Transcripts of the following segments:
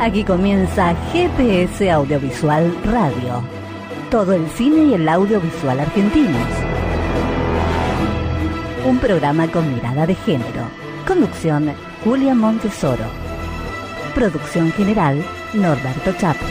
Aquí comienza GPS Audiovisual Radio. Todo el cine y el audiovisual argentinos. Un programa con mirada de género. Conducción Julia Montesoro. Producción general Norberto Chapo.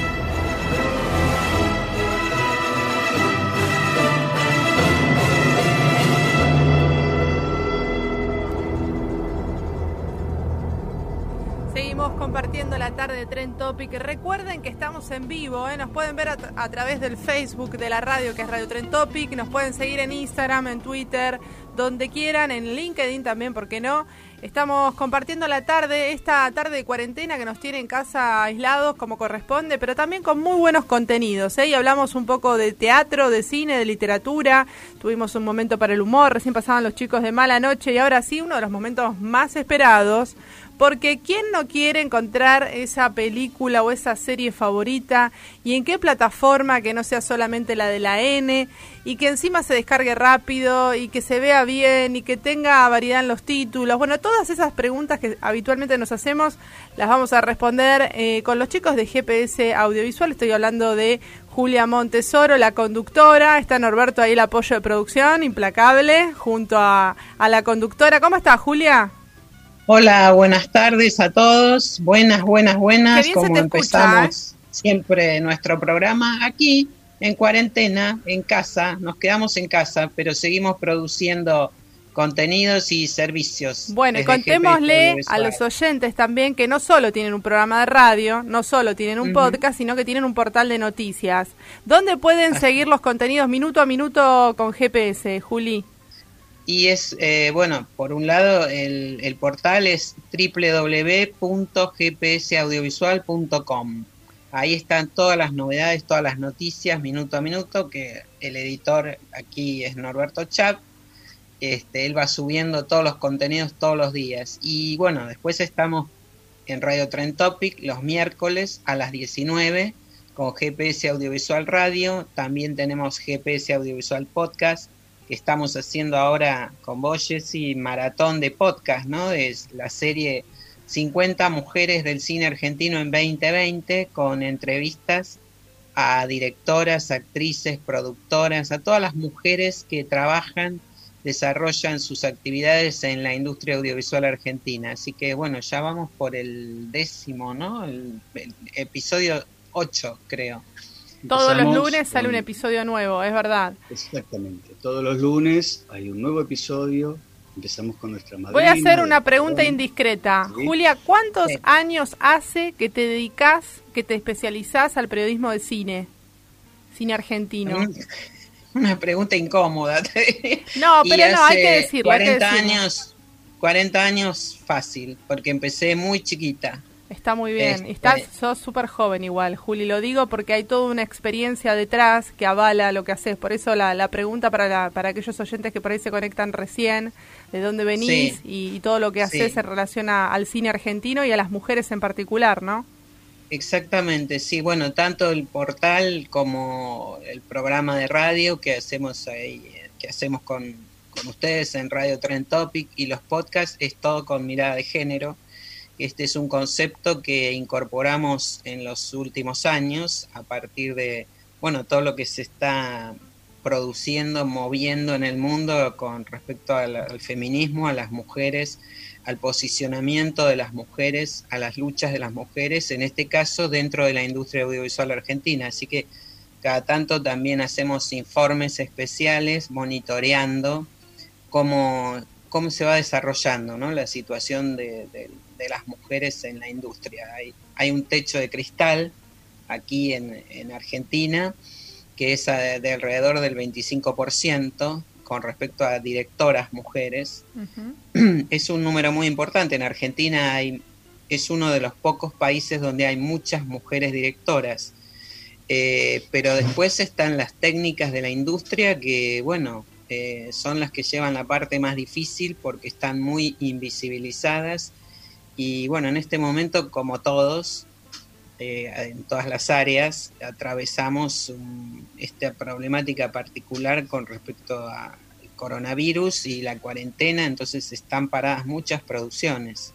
Seguimos compartiendo la tarde de Tren Topic. Recuerden que estamos en vivo, ¿eh? nos pueden ver a, través del Facebook de la radio que es Radio Tren Topic, nos pueden seguir en Instagram, en Twitter, donde quieran, en LinkedIn también, ¿por qué no? Estamos compartiendo la tarde, esta tarde de cuarentena que nos tiene en casa aislados como corresponde, pero también con muy buenos contenidos. ¿eh? Y hablamos un poco de teatro, de cine, de literatura. Tuvimos un momento para el humor, recién pasaban los chicos de mala noche y ahora sí, uno de los momentos más esperados. Porque ¿quién no quiere encontrar esa película o esa serie favorita? ¿Y en qué plataforma que no sea solamente la de la N? Y que encima se descargue rápido y que se vea bien y que tenga variedad en los títulos. Bueno, todas esas preguntas que habitualmente nos hacemos las vamos a responder eh, con los chicos de GPS Audiovisual. Estoy hablando de Julia Montesoro, la conductora. Está Norberto ahí el apoyo de producción, implacable, junto a, a la conductora. ¿Cómo está, Julia? Hola, buenas tardes a todos. Buenas, buenas, buenas. Como empezamos escucha, siempre nuestro programa aquí en cuarentena, en casa. Nos quedamos en casa, pero seguimos produciendo contenidos y servicios. Bueno, y contémosle a los oyentes también que no solo tienen un programa de radio, no solo tienen un podcast, sino que tienen un portal de noticias. ¿Dónde pueden seguir los contenidos minuto a minuto con GPS, Juli? Y es, eh, bueno, por un lado, el, portal es www.gpsaudiovisual.com. Ahí están todas las novedades, todas las noticias, minuto a minuto, que el editor aquí es Norberto Chap. Este, él va subiendo todos los contenidos todos los días. Y bueno, después estamos en Radio Trend Topic los miércoles a las 19 con GPS Audiovisual Radio. También tenemos GPS Audiovisual Podcast que estamos haciendo ahora con vos, Jessy, maratón de podcast, ¿no? Es la serie 50 mujeres del cine argentino en 2020 con entrevistas a directoras, actrices, productoras, a todas las mujeres que trabajan, desarrollan sus actividades en la industria audiovisual argentina. Así que bueno, ya vamos por el décimo, ¿no? El, el episodio 8, creo. Todos los lunes sale con- un episodio nuevo, es verdad. Exactamente. Todos los lunes hay un nuevo episodio. Empezamos con nuestra madrina. Voy a hacer una pregunta indiscreta. Sí. Julia, ¿cuántos Sí. años hace que te dedicas, que te especializás al periodismo de cine? Cine argentino. Una pregunta incómoda. No, pero no, hay que decirlo. hay que 40 decirlo. años, 40 años fácil, porque empecé muy chiquita. Está muy bien. Este- Estás, sos súper joven igual, Juli. Lo digo porque hay toda una experiencia detrás que avala lo que haces. Por eso la, la pregunta para, la- para aquellos oyentes que por ahí se conectan recién, de dónde venís Sí. y, y todo lo que haces Sí. en relación a- al cine argentino y a las mujeres en particular, ¿no? Exactamente, sí, bueno, tanto el portal como el programa de radio que hacemos ahí, que hacemos con, con ustedes en Radio Trend Topic y los podcasts es todo con mirada de género. Este es un concepto que incorporamos en los últimos años a partir de, bueno, todo lo que se está produciendo, moviendo en el mundo con respecto al, feminismo, a las mujeres, al posicionamiento de las mujeres, a las luchas de las mujeres, en este caso dentro de la industria audiovisual argentina. Así que cada tanto también hacemos informes especiales monitoreando cómo, cómo se va desarrollando ¿no? la situación de, de- de las mujeres en la industria. Hay, hay un techo de cristal aquí en, en Argentina, que es a- de alrededor del 25% con respecto a directoras mujeres. es un número muy importante. En Argentina hay, es uno de los pocos países donde hay muchas mujeres directoras. Eh, pero después están las técnicas de la industria que, bueno, eh, son las que llevan la parte más difícil porque están muy invisibilizadas. Y bueno, en este momento, como todos, eh, en todas las áreas, atravesamos un- esta problemática particular con respecto al coronavirus y la cuarentena, entonces están paradas muchas producciones,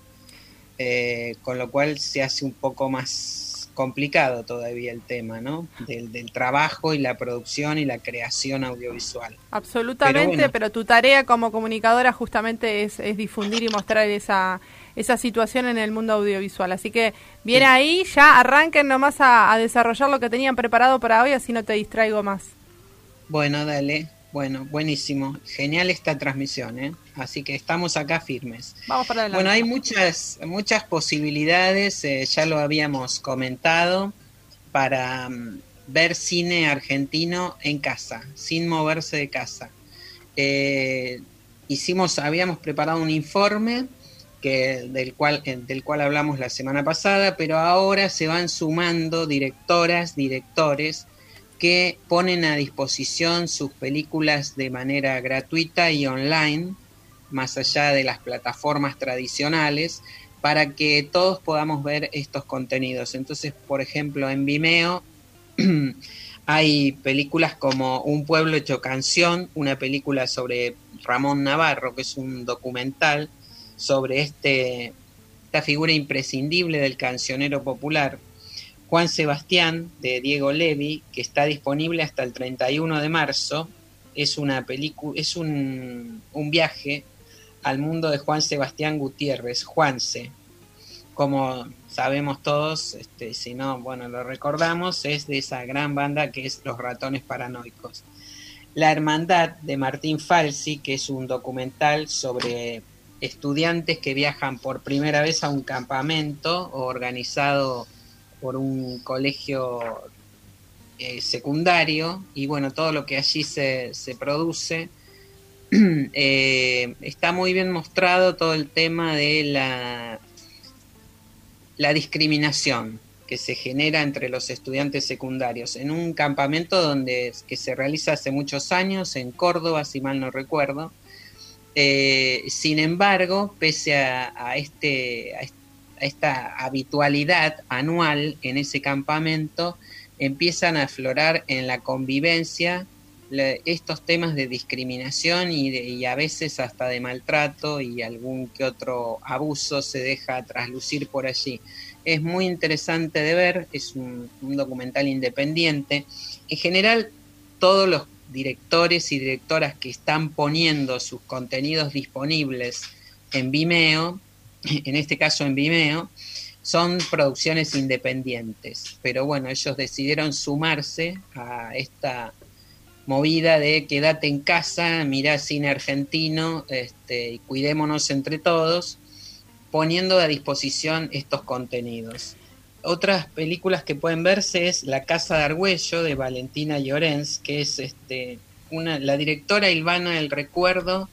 Eh, con lo cual se hace un poco más complicado todavía el tema, ¿no? Del, del trabajo y la producción y la creación audiovisual. Absolutamente, Pero tu tarea como comunicadora justamente es, es difundir y mostrar esa, esa situación en el mundo audiovisual. Así que viene ahí, ya arranquen nomás a, a desarrollar lo que tenían preparado para hoy, así no te distraigo más. Bueno, dale. Bueno, buenísimo. Genial esta transmisión, ¿eh? Así que estamos acá firmes. Vamos para adelante. Bueno, hay muchas, muchas posibilidades, eh, ya lo habíamos comentado, para mm, ver cine argentino en casa, sin moverse de casa. Eh, hicimos, habíamos preparado un informe del, cual, eh, del cual hablamos la semana pasada, pero ahora se van sumando directoras, directores que ponen a disposición sus películas de manera gratuita y online, más allá de las plataformas tradicionales, para que todos podamos ver estos contenidos. Entonces, por ejemplo, en Vimeo hay películas como Un pueblo hecho canción, una película sobre Ramón Navarro, que es un documental sobre este, esta figura imprescindible del cancionero popular. Juan Sebastián, de Diego Levi, que está disponible hasta el 31 de marzo. Es una es un, un viaje al mundo de Juan Sebastián Gutiérrez, Juanse. Como sabemos todos, este, si no, bueno, lo recordamos, es de esa gran banda que es Los Ratones Paranoicos. La Hermandad de Martín Falsi, que es un documental sobre estudiantes que viajan por primera vez a un campamento organizado por un colegio eh, secundario y bueno, todo lo que allí se, se produce. Eh, está muy bien mostrado todo el tema de la, la discriminación que se genera entre los estudiantes secundarios en un campamento donde que se realiza hace muchos años en Córdoba, si mal no recuerdo. Eh, sin embargo, pese a, este, a est- a esta habitualidad anual en ese campamento, empiezan a aflorar en la convivencia estos temas de discriminación y, a veces hasta de maltrato y algún que otro abuso se deja traslucir por allí. Es muy interesante de ver, es un documental independiente. En general, todos los directores y directoras que están poniendo sus contenidos disponibles en Vimeo, en este caso en Vimeo, son producciones independientes. Pero bueno, ellos decidieron sumarse a esta movida de quédate en casa, mirá cine argentino este, y cuidémonos entre todos, poniendo a disposición estos contenidos. Otras películas que pueden verse es La Casa de Argüello de Valentina Llorens, que es este, una, la directora Ilvana el recuerdo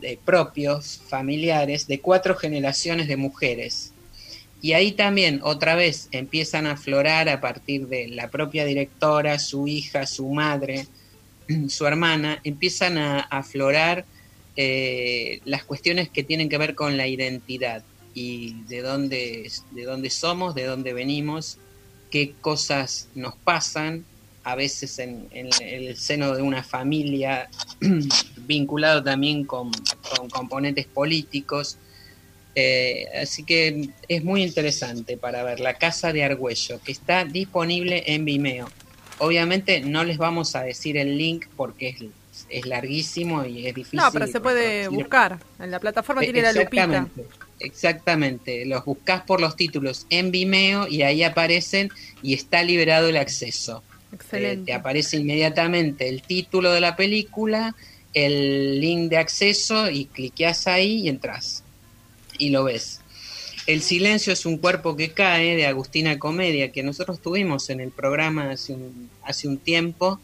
de propios, familiares, de cuatro generaciones de mujeres. Y ahí también, otra vez, empiezan a aflorar a partir de la propia directora, su hija, su madre, su hermana, empiezan a a aflorar eh, las cuestiones que tienen que ver con la identidad y de dónde, de dónde somos, de dónde venimos, qué cosas nos pasan, a veces en, en el seno de una familia, vinculado también con, con componentes políticos. Eh, así que es muy interesante para ver La Casa de Argüello, que está disponible en Vimeo. Obviamente no les vamos a decir el link porque es, es larguísimo y es difícil. No, pero se puede buscar. En la plataforma tiene la lupita. Exactamente. Los buscas por los títulos en Vimeo y ahí aparecen y está liberado el acceso. Eh, Excelente. te aparece inmediatamente el título de la película, el link de acceso y cliqueas ahí y entras y lo ves. El silencio es un cuerpo que cae de Agustina Comedia, que nosotros tuvimos en el programa hace un, hace un tiempo,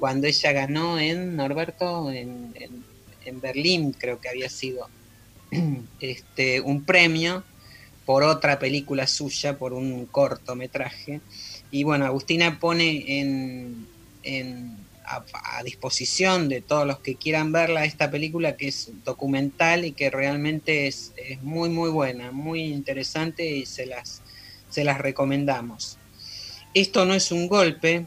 cuando ella ganó en Norberto, en, en- en Berlín creo que había sido, este, un premio por otra película suya, por un cortometraje. Y bueno, Agustina pone en, a disposición de todos los que quieran verla esta película que es documental y que realmente es, es muy muy buena, muy interesante y se las, se las recomendamos. Esto no es un golpe,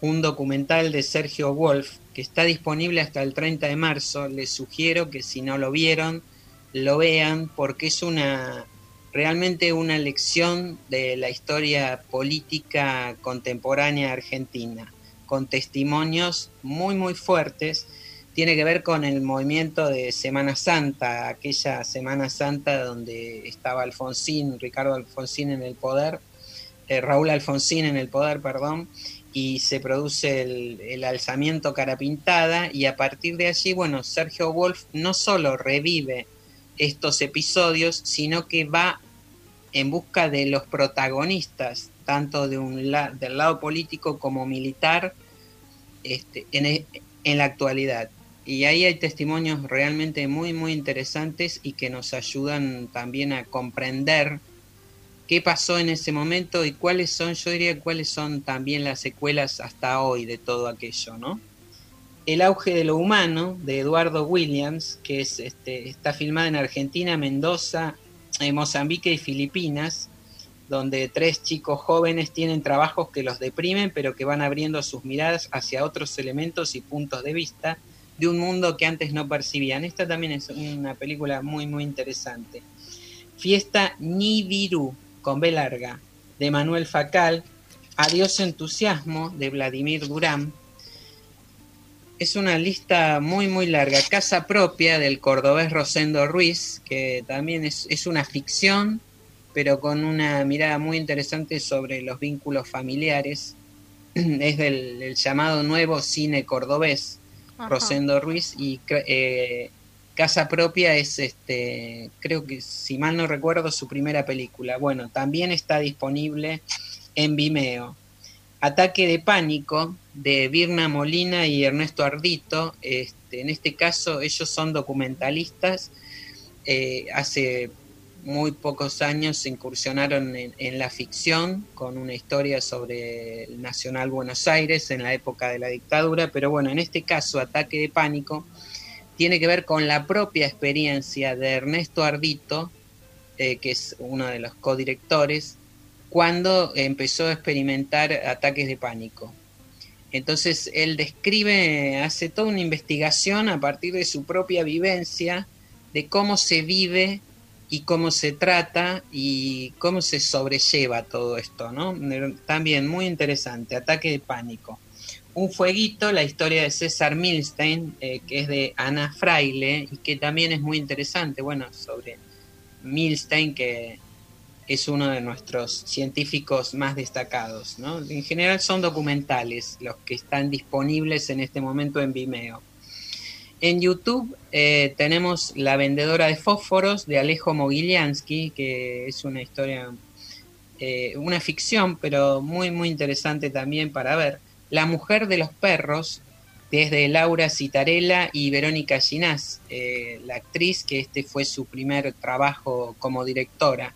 un documental de Sergio Wolf que está disponible hasta el 30 de marzo. Les sugiero que si no lo vieron, lo vean porque es una realmente una lección de la historia política contemporánea argentina, con testimonios muy muy fuertes. Tiene que ver con el movimiento de Semana Santa, aquella Semana Santa donde estaba Alfonsín, Ricardo Alfonsín en el poder, eh, Raúl Alfonsín en el poder, perdón, y se produce el, el alzamiento cara pintada y a partir de allí, bueno, Sergio Wolf no solo revive estos episodios, sino que va en busca de los protagonistas, tanto de un la- del lado político como militar, este, en, e- en la actualidad. Y ahí hay testimonios realmente muy, muy interesantes y que nos ayudan también a comprender qué pasó en ese momento y cuáles son, yo diría, cuáles son también las secuelas hasta hoy de todo aquello, ¿no? El auge de lo humano, de Eduardo Williams, que es, este, está filmada en Argentina, Mendoza, en Mozambique y Filipinas, donde tres chicos jóvenes tienen trabajos que los deprimen, pero que van abriendo sus miradas hacia otros elementos y puntos de vista de un mundo que antes no percibían. Esta también es una película muy, muy interesante. Fiesta Nibiru, con B larga, de Manuel Facal. Adiós entusiasmo, de Vladimir Durán. Es una lista muy, muy larga. Casa propia del cordobés Rosendo Ruiz, que también es, es una ficción, pero con una mirada muy interesante sobre los vínculos familiares. Es del, del llamado nuevo cine cordobés, Ajá. Rosendo Ruiz, y eh, Casa Propia es, este, creo que si mal no recuerdo, su primera película. Bueno, también está disponible en Vimeo. Ataque de Pánico de Virna Molina y Ernesto Ardito. Este, en este caso ellos son documentalistas. Eh, hace muy pocos años se incursionaron en, la ficción con una historia sobre el Nacional Buenos Aires en la época de la dictadura, pero bueno, en este caso Ataque de Pánico tiene que ver con la propia experiencia de Ernesto Ardito, eh, que es uno de los codirectores, cuando empezó a experimentar ataques de pánico. Entonces él describe, hace toda una investigación a partir de su propia vivencia de cómo se vive y cómo se trata y cómo se sobrelleva todo esto, ¿no? También muy interesante, ataque de pánico. Un fueguito, la historia de César Milstein, eh, que es de Ana Fraile y que también es muy interesante, bueno, sobre Milstein, que es uno de nuestros científicos más destacados. ¿no? En general son documentales los que están disponibles en este momento en Vimeo. En YouTube eh, tenemos La vendedora de fósforos de Alejo Moguiliansky, que es una historia, eh, una ficción, pero muy, muy interesante también para ver. La mujer de los perros, desde Laura Citarella y Verónica Ginás, eh, la actriz que este fue su primer trabajo como directora.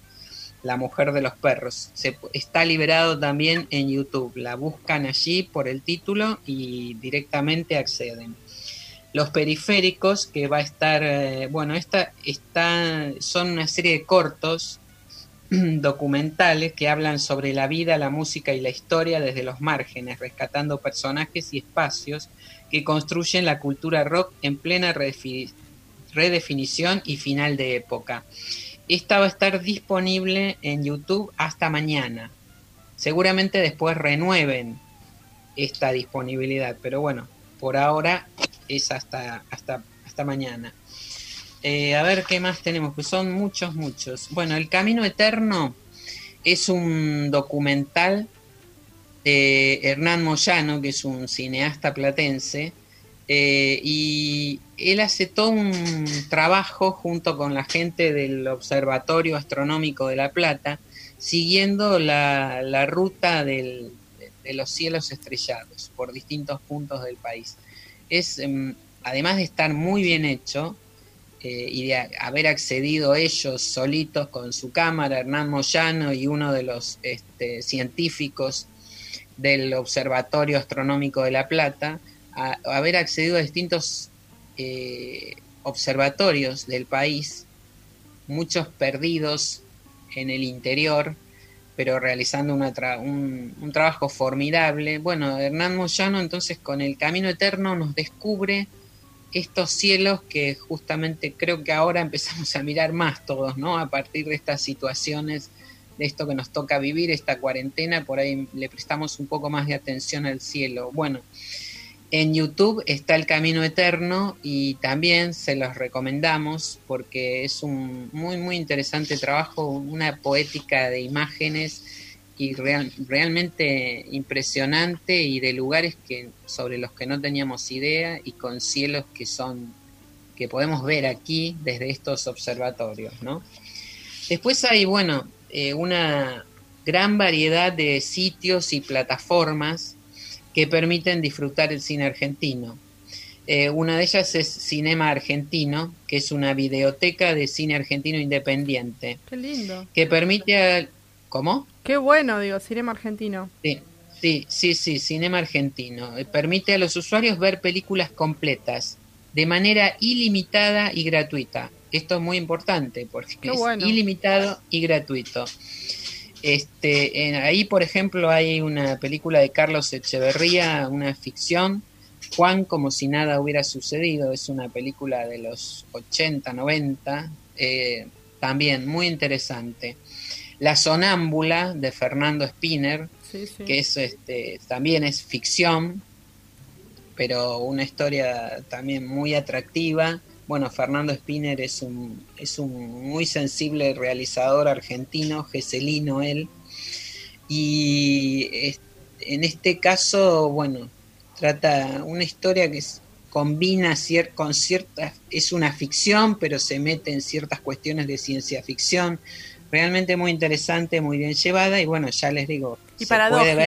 La mujer de los perros. Se, está liberado también en YouTube. La buscan allí por el título y directamente acceden. Los periféricos, que va a estar, eh, bueno, esta está, son una serie de cortos documentales que hablan sobre la vida, la música y la historia desde los márgenes, rescatando personajes y espacios que construyen la cultura rock en plena redefinición y final de época. Esta va a estar disponible en YouTube hasta mañana. Seguramente después renueven esta disponibilidad, pero bueno, por ahora es hasta, hasta, hasta mañana. Eh, a ver qué más tenemos, pues son muchos, muchos. Bueno, El Camino Eterno es un documental de Hernán Moyano, que es un cineasta platense, Eh, y él hace todo un trabajo junto con la gente del Observatorio Astronómico de La Plata, siguiendo la, ruta de los cielos estrellados por distintos puntos del país. Es, em, además de estar muy bien hecho, eh, y de haber accedido ellos solitos con su cámara, Hernán Moyano y uno de los este, científicos del Observatorio Astronómico de La Plata, a, haber accedido a distintos eh, observatorios del país, muchos perdidos en el interior, pero realizando un, un, trabajo formidable. Bueno, Hernán Moyano entonces con el Camino Eterno nos descubre estos cielos que justamente creo que ahora empezamos a mirar más todos, ¿no? A partir de estas situaciones, de esto que nos toca vivir, esta cuarentena, por ahí le prestamos un poco más de atención al cielo. Bueno, en YouTube está El Camino Eterno y también se los recomendamos porque es un muy, muy interesante trabajo, una poética de imágenes y realmente impresionante y de lugares que sobre los que no teníamos idea y con cielos que son que podemos ver aquí desde estos observatorios, ¿no? Después hay, bueno, eh, una gran variedad de sitios y plataformas que permiten disfrutar el cine argentino. Eh, una de ellas es Cinema Argentino, que es una videoteca de cine argentino independiente. Qué lindo. Que permite... ¿Cómo? Qué bueno, digo, Cinema Argentino. Sí, sí, sí, sí, Cinema Argentino. Eh, permite a los usuarios ver películas completas de manera ilimitada y gratuita. Esto es muy importante porque es ilimitado y gratuito. Este, ahí, por ejemplo, hay una película de Carlos Echeverría, una ficción, Juan como si nada hubiera sucedido, es una película de los 80, 90, eh, también muy interesante. La sonámbula de Fernando Spinner, que es este, también es ficción, pero una historia también muy atractiva. Bueno, Fernando Spinner es un, es un muy sensible realizador argentino, geselino él. Y en este caso, bueno, trata una historia que combina con ciertas, es una ficción, pero se mete en ciertas cuestiones de ciencia ficción realmente muy interesante, muy bien llevada y bueno, ya les digo, y puede ver.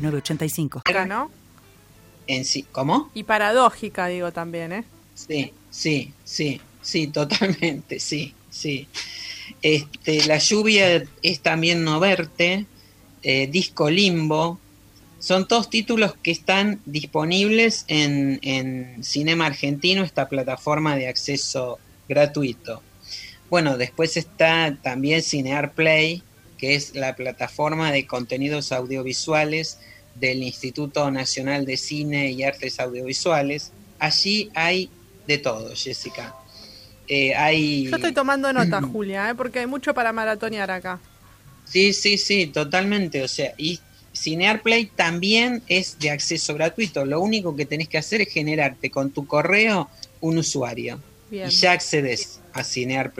985. ¿no? En sí, ¿Cómo? Y paradójica, digo también, ¿eh? Sí, sí, sí, sí, totalmente, sí, sí. Este, la lluvia es también no verte, eh, Disco Limbo, son todos títulos que están disponibles en, en Cinema Argentino, esta plataforma de acceso gratuito. Bueno, después está también Cinear Play, que es la plataforma de contenidos audiovisuales del Instituto Nacional de Cine y Artes Audiovisuales. Allí hay de todo, Jessica. Eh, hay... Yo estoy tomando nota, Julia, ¿eh? porque hay mucho para maratonear acá. Sí, sí, sí, totalmente. O sea, y Cinear Play también es de acceso gratuito. Lo único que tenés que hacer es generarte con tu correo un usuario. Y ya accedes a Cinear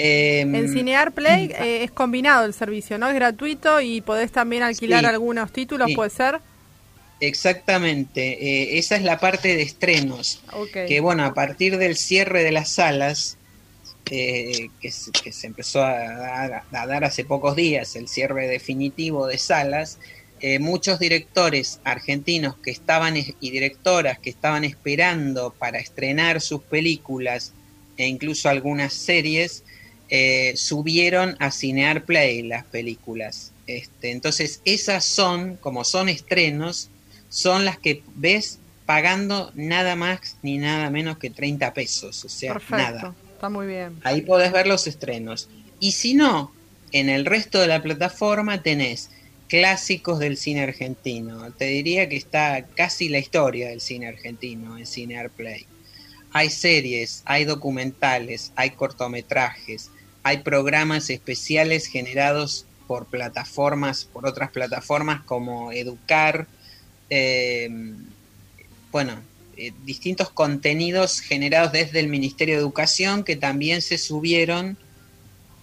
Em, en Cinear Play eh, es combinado el servicio, ¿no? Es gratuito y podés también alquilar algunos títulos, ¿puede ser? Exactamente, eh, esa es la parte de estrenos. Que bueno, a partir del cierre de las salas, eh, que, se empezó a dar, a dar, hace pocos días, el cierre definitivo de salas, muchos directores argentinos que estaban y directoras que estaban esperando para estrenar sus películas e incluso algunas series eh, subieron a Cinear Play las películas. Este, entonces esas son, como son estrenos, son las que ves pagando nada más ni nada menos que 30 pesos, o sea, nada. Está muy bien. Ahí podés ver los estrenos. Y si no, en el resto de la plataforma tenés clásicos del cine argentino. Te diría que está casi la historia del cine argentino en Cinear Play. Hay series, hay documentales, hay cortometrajes, hay programas especiales generados por plataformas, por otras plataformas como Educar, eh, bueno, eh, distintos contenidos generados desde el Ministerio de Educación que también se subieron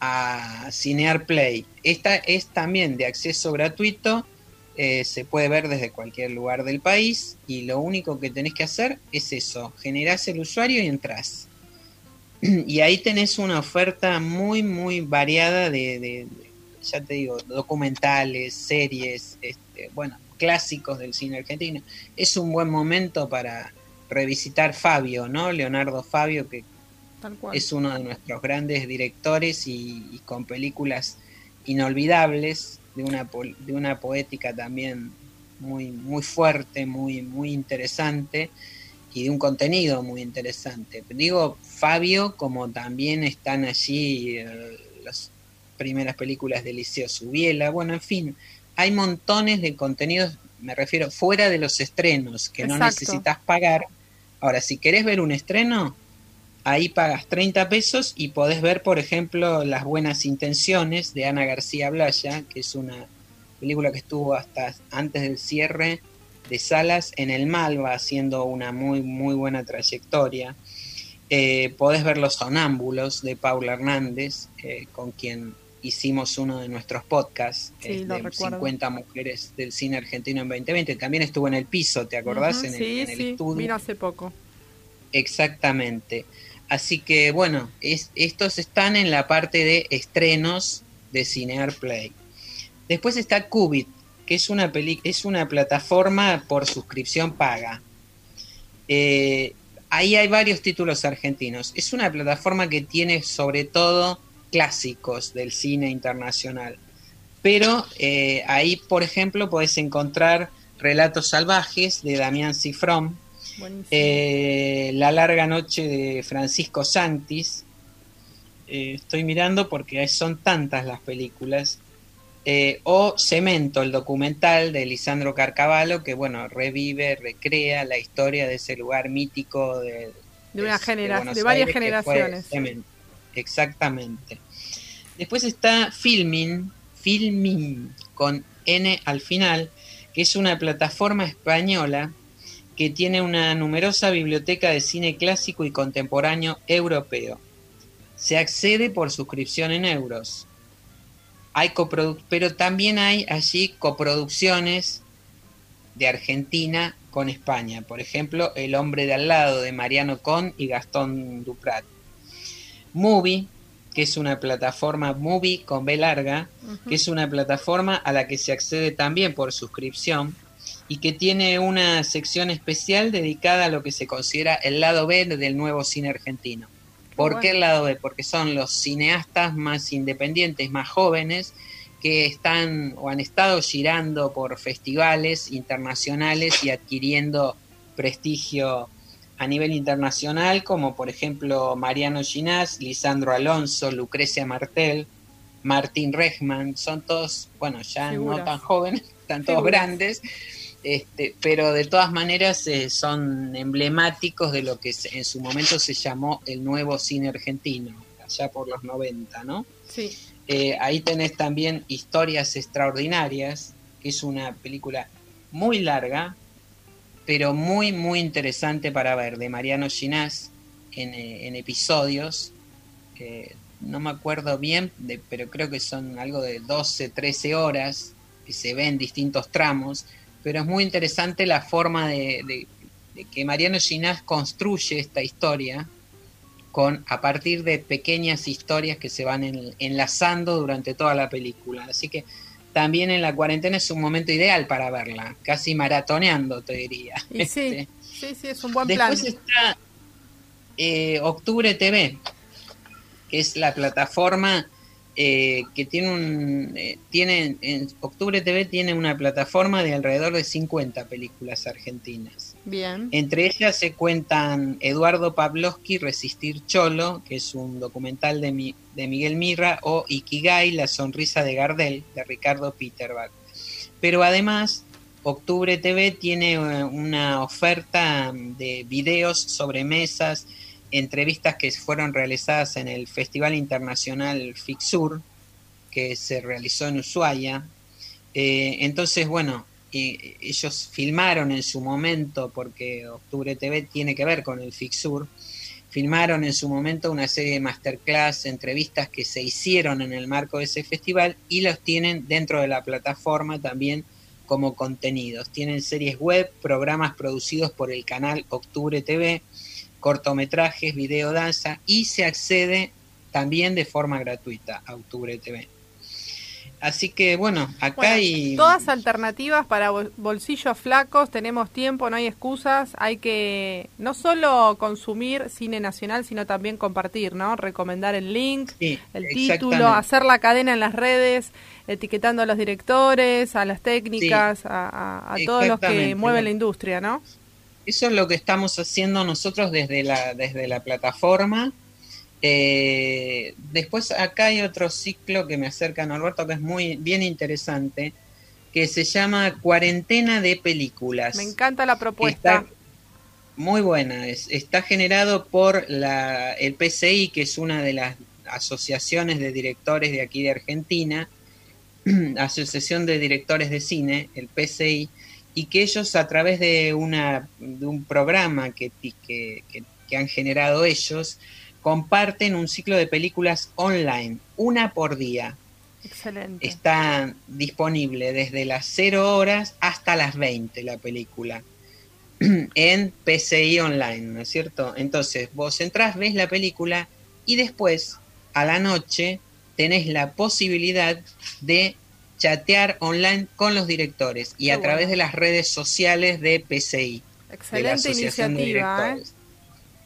a Cinear Play. Esta es también de acceso gratuito, eh, se puede ver desde cualquier lugar del país y lo único que tenés que hacer es eso, generás el usuario y entras. y ahí tenés una oferta muy, muy variada de, ya te digo, documentales, series, este, bueno, clásicos del cine argentino. Es un buen momento para revisitar Fabio, ¿no? Leonardo Fabio, que es uno de nuestros grandes directores y, con películas inolvidables, de una, de una poética también muy, muy fuerte, muy, muy interesante y de un contenido muy interesante. Digo Fabio, como también están allí eh, las primeras películas de Liceo Subiela, bueno, en fin, hay montones de contenidos, me refiero, fuera de los estrenos, que no necesitas pagar. Ahora, si querés ver un estreno, ahí pagas 30 pesos y podés ver, por ejemplo, Las Buenas Intenciones de Ana García Blaya, que es una película que estuvo hasta antes del cierre de salas en el Malva, haciendo una muy, muy buena trayectoria. Eh, podés ver Los Sonámbulos de Paula Hernández, eh, con quien hicimos uno de nuestros podcasts de 50 mujeres del cine argentino en 2020. También estuvo en el piso, ¿te acordás? en, el, sí, en el estudio. Vino hace poco. Exactamente. Así que bueno, estos están en la parte de estrenos de Cinear Play. Después está Qubit, que es una, es una plataforma por suscripción paga. Eh, ahí hay varios títulos argentinos. Es una plataforma que tiene sobre todo clásicos del cine internacional. Pero eh, ahí, por ejemplo, podés encontrar Relatos Salvajes de Damián Cifrón, eh, la larga noche de Francisco Santis. Eh, estoy mirando porque son tantas las películas. Eh, o Cemento, el documental de Lisandro Carcavallo, que bueno, revive, recrea la historia de ese lugar mítico de, una de, varias generaciones. Exactamente. Después está Filmin, Filmin con N al final, que es una plataforma española que tiene una numerosa biblioteca de cine clásico y contemporáneo europeo. Se accede por suscripción en euros. Hay pero también hay allí coproducciones de Argentina con España. Por ejemplo, El hombre de al lado de Mariano Con y Gastón Duprat. Movie, que es una plataforma Movie con B larga, que es una plataforma a la que se accede también por suscripción y que tiene una sección especial dedicada a lo que se considera el lado B del nuevo cine argentino. ¿Por qué el lado B? Porque son los cineastas más independientes, más jóvenes, que están o han estado girando por festivales internacionales y adquiriendo prestigio a nivel internacional, como por ejemplo Mariano Ginás, Lisandro Alonso, Lucrecia Martel, Martín Rechman, son todos, bueno, ya no tan jóvenes, están todos grandes, este, pero de todas maneras eh, son emblemáticos de lo que en su momento se llamó el nuevo cine argentino, allá por los 90, ¿no? Sí. Eh, ahí tenés también Historias Extraordinarias, que es una película muy larga, pero muy, muy interesante para ver, de Mariano Ginás, en, eh, en episodios. no me acuerdo bien, de, pero creo que son algo de 12, 13 horas, que se ven distintos tramos pero es muy interesante la forma de, que Mariano Ginás construye esta historia con a partir de pequeñas historias que se van enlazando durante toda la película. Así que también en la cuarentena es un momento ideal para verla, casi maratoneando, te diría. Y sí, Este, sí, sí, es un buen Después plan. está eh, Octubre TV, que es la plataforma eh, que tiene un. eh, tiene, en Octubre TV tiene una plataforma de alrededor de 50 películas argentinas. Bien. Entre ellas se cuentan Eduardo Pavlovsky, Resistir Cholo, que es un documental de, Mi- de Miguel Mirra, o Ikigai, La sonrisa de Gardel, de Ricardo Peterbach. Pero además, Octubre TV tiene eh, una oferta de videos, sobremesas, entrevistas que fueron realizadas en el Festival Internacional Fixur, que se realizó en Ushuaia. Eh, entonces, bueno, y ellos filmaron en su momento, porque Octubre TV tiene que ver con el Fixur, filmaron en su momento una serie de masterclass, entrevistas que se hicieron en el marco de ese festival y los tienen dentro de la plataforma también como contenidos. Tienen series web, programas producidos por el canal Octubre TV, cortometrajes, video danza y se accede también de forma gratuita a Octubre TV. Así que bueno, acá Bueno, hay... Todas alternativas para bol- bolsillos flacos, tenemos tiempo, no hay excusas, hay que no solo consumir cine nacional, sino también compartir, ¿no? Recomendar el link, Sí, el título, hacer la cadena en las redes, etiquetando a los directores, a las técnicas, a, a- a todos los que mueven la industria, ¿no? Eso es lo que estamos haciendo nosotros desde la, desde la plataforma. Eh, después acá hay otro ciclo que me acerca a Norberto que es muy bien interesante, que se llama Cuarentena de Películas. Me encanta la propuesta. Está muy buena, es- está generado por la, el PCI, que es una de las asociaciones de directores de aquí de Argentina, Asociación de Directores de Cine, el PCI, y que ellos a través de, una, de un programa que, que, que- que han generado ellos, comparten un ciclo de películas online, una por día. Excelente. Está disponible desde las 0 horas hasta las 20 la película en PCI Online, ¿no es cierto? Entonces vos entrás, ves la película y después a la noche tenés la posibilidad de chatear online con los directores y Qué a través de las redes sociales de PCI. de la Excelente Asociación de iniciativa, ¿eh? Directores.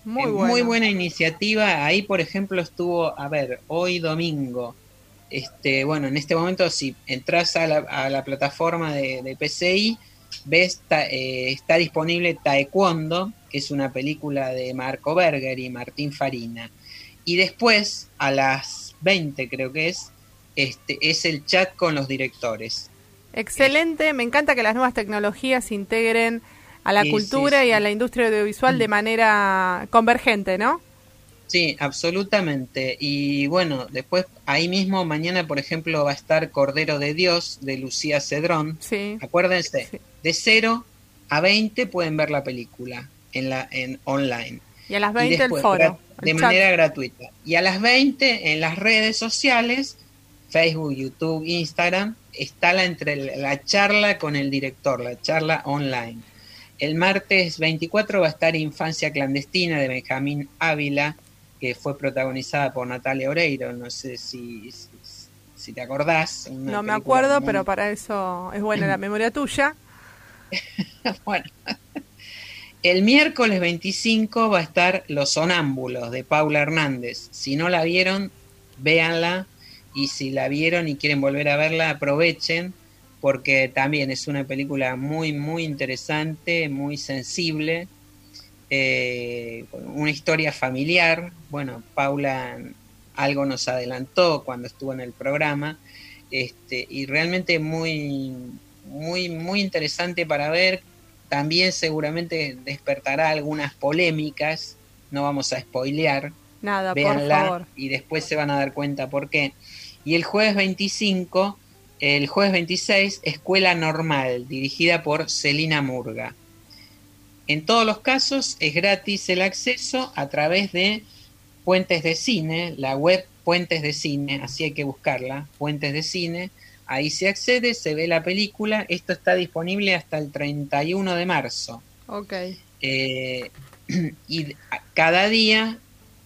Muy buena. muy buena iniciativa. Ahí, por ejemplo, estuvo, a ver, hoy domingo. Este, bueno, en este momento, si entras a la, a la plataforma de, de PCI, ves, ta- eh, está disponible Taekwondo, que es una película de Marco Berger y Martín Farina. Y después, a las 20 creo que es, este, es el chat con los directores. Excelente, me encanta que las nuevas tecnologías se integren a la Sí, cultura sí, y a la industria audiovisual de manera convergente, ¿no? Sí, absolutamente. Y bueno, después ahí mismo mañana, por ejemplo, va a estar Cordero de Dios de Lucía Cedrón. Sí. Acuérdense, de 0 a 20 pueden ver la película en la en online. Y a las Y 20 el foro. de el chat. manera gratuita. Y a las 20 en las redes sociales, Facebook, YouTube, Instagram, está la entre la charla con el director, la charla online. El martes 24 va a estar Infancia clandestina de Benjamín Ávila, que fue protagonizada por Natalia Oreiro, no sé si, si, si te acordás. No me acuerdo, muy- pero para eso es buena la memoria tuya. bueno. El miércoles 25 va a estar Los Sonámbulos de Paula Hernández. Si no la vieron, véanla. Y si la vieron y quieren volver a verla, aprovechen. Porque también es una película muy, muy interesante, muy sensible. eh, una historia familiar. Bueno, Paula algo nos adelantó cuando estuvo en el programa. Este, y realmente muy, muy, muy interesante para ver. También seguramente despertará algunas polémicas. No vamos a spoilear. Nada, por Véanla favor. y después se van a dar cuenta por qué. Y el jueves 25, el jueves 26, Escuela Normal, dirigida por Celina Murga. En todos los casos es gratis el acceso a través de Puentes de Cine, la web Puentes de Cine, así hay que buscarla, Puentes de Cine. Ahí se accede, se ve la película. Esto está disponible hasta el 31 de marzo. Ok. Eh, y cada día,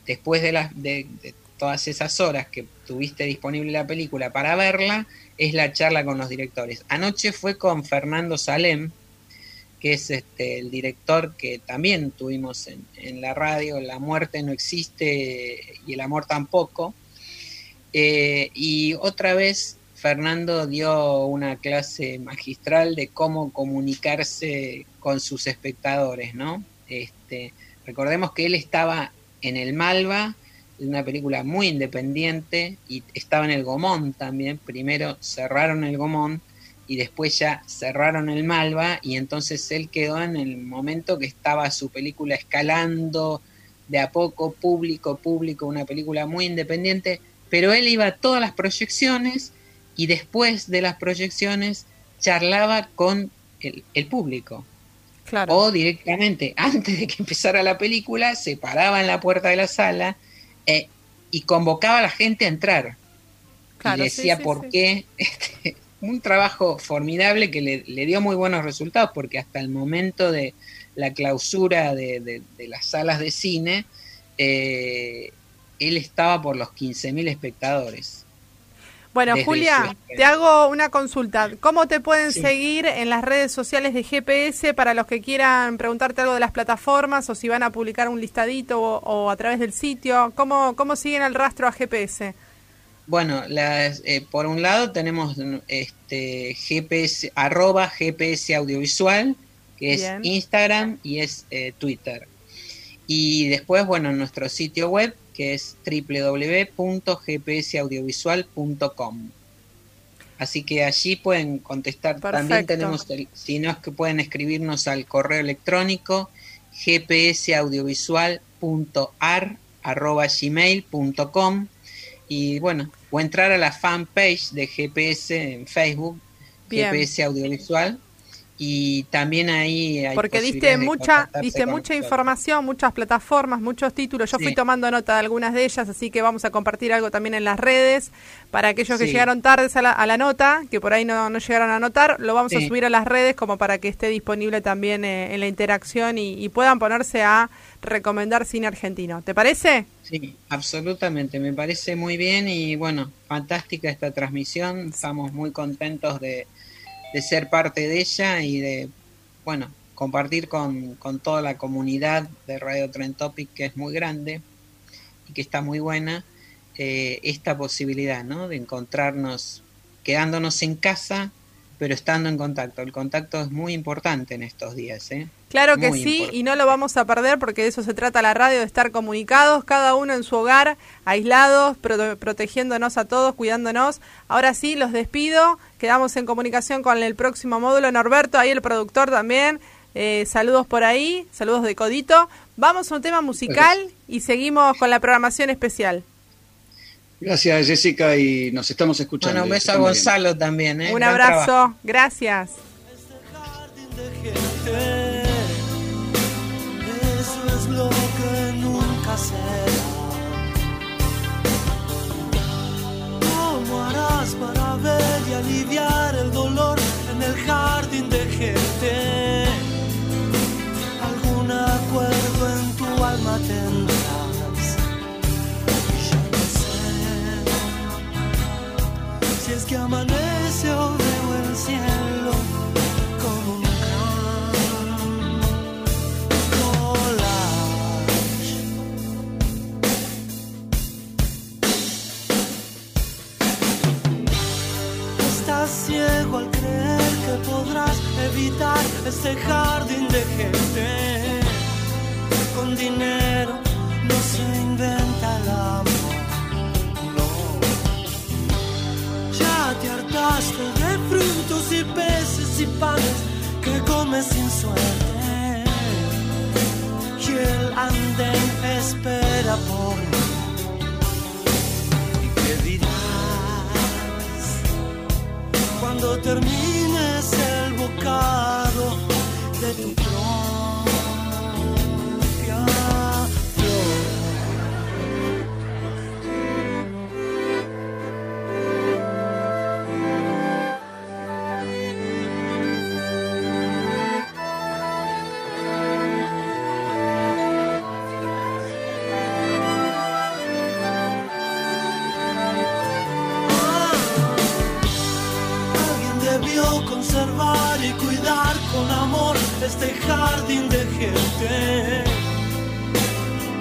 después de, las de, de todas esas horas que tuviste disponible la película para verla, es la charla con los directores. Anoche fue con Fernando Salem, que es este, el director que también tuvimos en, en la radio, La muerte no existe y el amor tampoco. Eh, y otra vez Fernando dio una clase magistral de cómo comunicarse con sus espectadores, ¿no? Este, recordemos que él estaba en el Malva, una película muy independiente, y estaba en el Gomón también. Primero cerraron el Gomón y después ya cerraron el Malva, y entonces él quedó en el momento que estaba su película escalando de a poco, público, público, una película muy independiente, pero él iba a todas las proyecciones y después de las proyecciones charlaba con el, el público. Claro. O directamente, antes de que empezara la película, se paraba en la puerta de la sala eh, y convocaba a la gente a entrar. Claro, y sí, decía sí, por sí. qué. Este, un trabajo formidable que le, le dio muy buenos resultados, porque hasta el momento de la clausura de, de- de las salas de cine, eh, él estaba por los 15.000 espectadores. Bueno, Desde Julia, su- te hago una consulta. ¿Cómo te pueden Sí. seguir en las redes sociales de GPS para los que quieran preguntarte algo de las plataformas o si van a publicar un listadito o, o a través del sitio? ¿Cómo, cómo siguen el rastro a GPS? Bueno, las, eh, por un lado tenemos este GPS, arroba GPS audiovisual, que es. Instagram y es eh, Twitter. Y después, bueno, nuestro sitio web, que es www.gpsaudiovisual.com. Así que allí pueden contestar. También tenemos, el, si no es que pueden escribirnos al correo electrónico gpsaudiovisual.ar arroba gmail.com y bueno, o entrar a la fanpage de GPS en Facebook, Bien. GPS Audiovisual, y también ahí hay Porque diste mucha, diste mucha información, muchas plataformas, muchos títulos. Yo Sí. fui tomando nota de algunas de ellas, así que vamos a compartir algo también en las redes. Para aquellos que llegaron tardes a la, a la nota, que por ahí no, no llegaron a anotar, lo vamos a subir a las redes como para que esté disponible también eh, en la interacción y, y puedan ponerse a recomendar cine argentino. ¿Te parece? Sí, absolutamente, me parece muy bien y bueno, fantástica esta transmisión, estamos muy contentos de, de ser parte de ella y de, bueno, compartir con, con toda la comunidad de Radio Trend Topic que es muy grande y que está muy buena, eh, esta posibilidad, ¿no? De encontrarnos quedándonos en casa, pero estando en contacto. El contacto es muy importante en estos días, ¿eh? Claro que Muy sí, importante. y no lo vamos a perder porque de eso se trata la radio, de estar comunicados, cada uno en su hogar, aislados, prote- protegiéndonos a todos, cuidándonos. Ahora sí, los despido, quedamos en comunicación con el próximo módulo. Norberto, ahí el productor también, eh, saludos por ahí, saludos de Codito. Vamos a un tema musical y seguimos con la programación especial. Gracias, Jessica, y nos estamos escuchando. Bueno, un beso a estamos bien. Gonzalo también, ¿eh? Un Gran abrazo, trabajo. gracias. Eso es lo que nunca será. ¿Cómo harás para ver y aliviar el dolor en el jardín de gente? Algún acuerdo en tu alma tendrás. Que amanece o veo el cielo como un gran collage. Estás ciego al creer que podrás evitar este jardín de gente. Con dinero y que comes sin suerte. Y el andén espera por mí. ¿Y qué dirás cuando termines el bocado de tu este jardín de gente.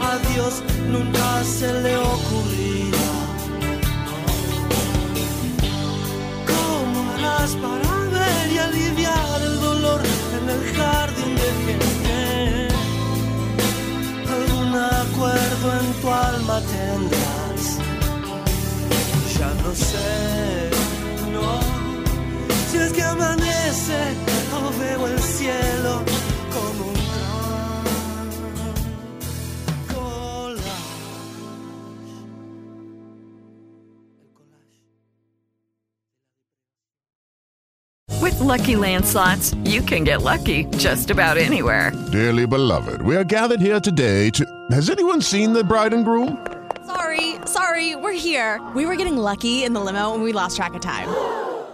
A Dios nunca se le ocurría. ¿Cómo harás para ver y aliviar el dolor en el jardín de gente? Algún acuerdo en tu alma tendrás. Ya no sé, no. Si es que amanece cielo como un gran collage. With Lucky Land slots, you can get lucky just about anywhere. Dearly beloved, we are gathered here today to. Has anyone seen the bride and groom? Sorry, sorry, we're here. We were getting lucky in the limo and we lost track of time.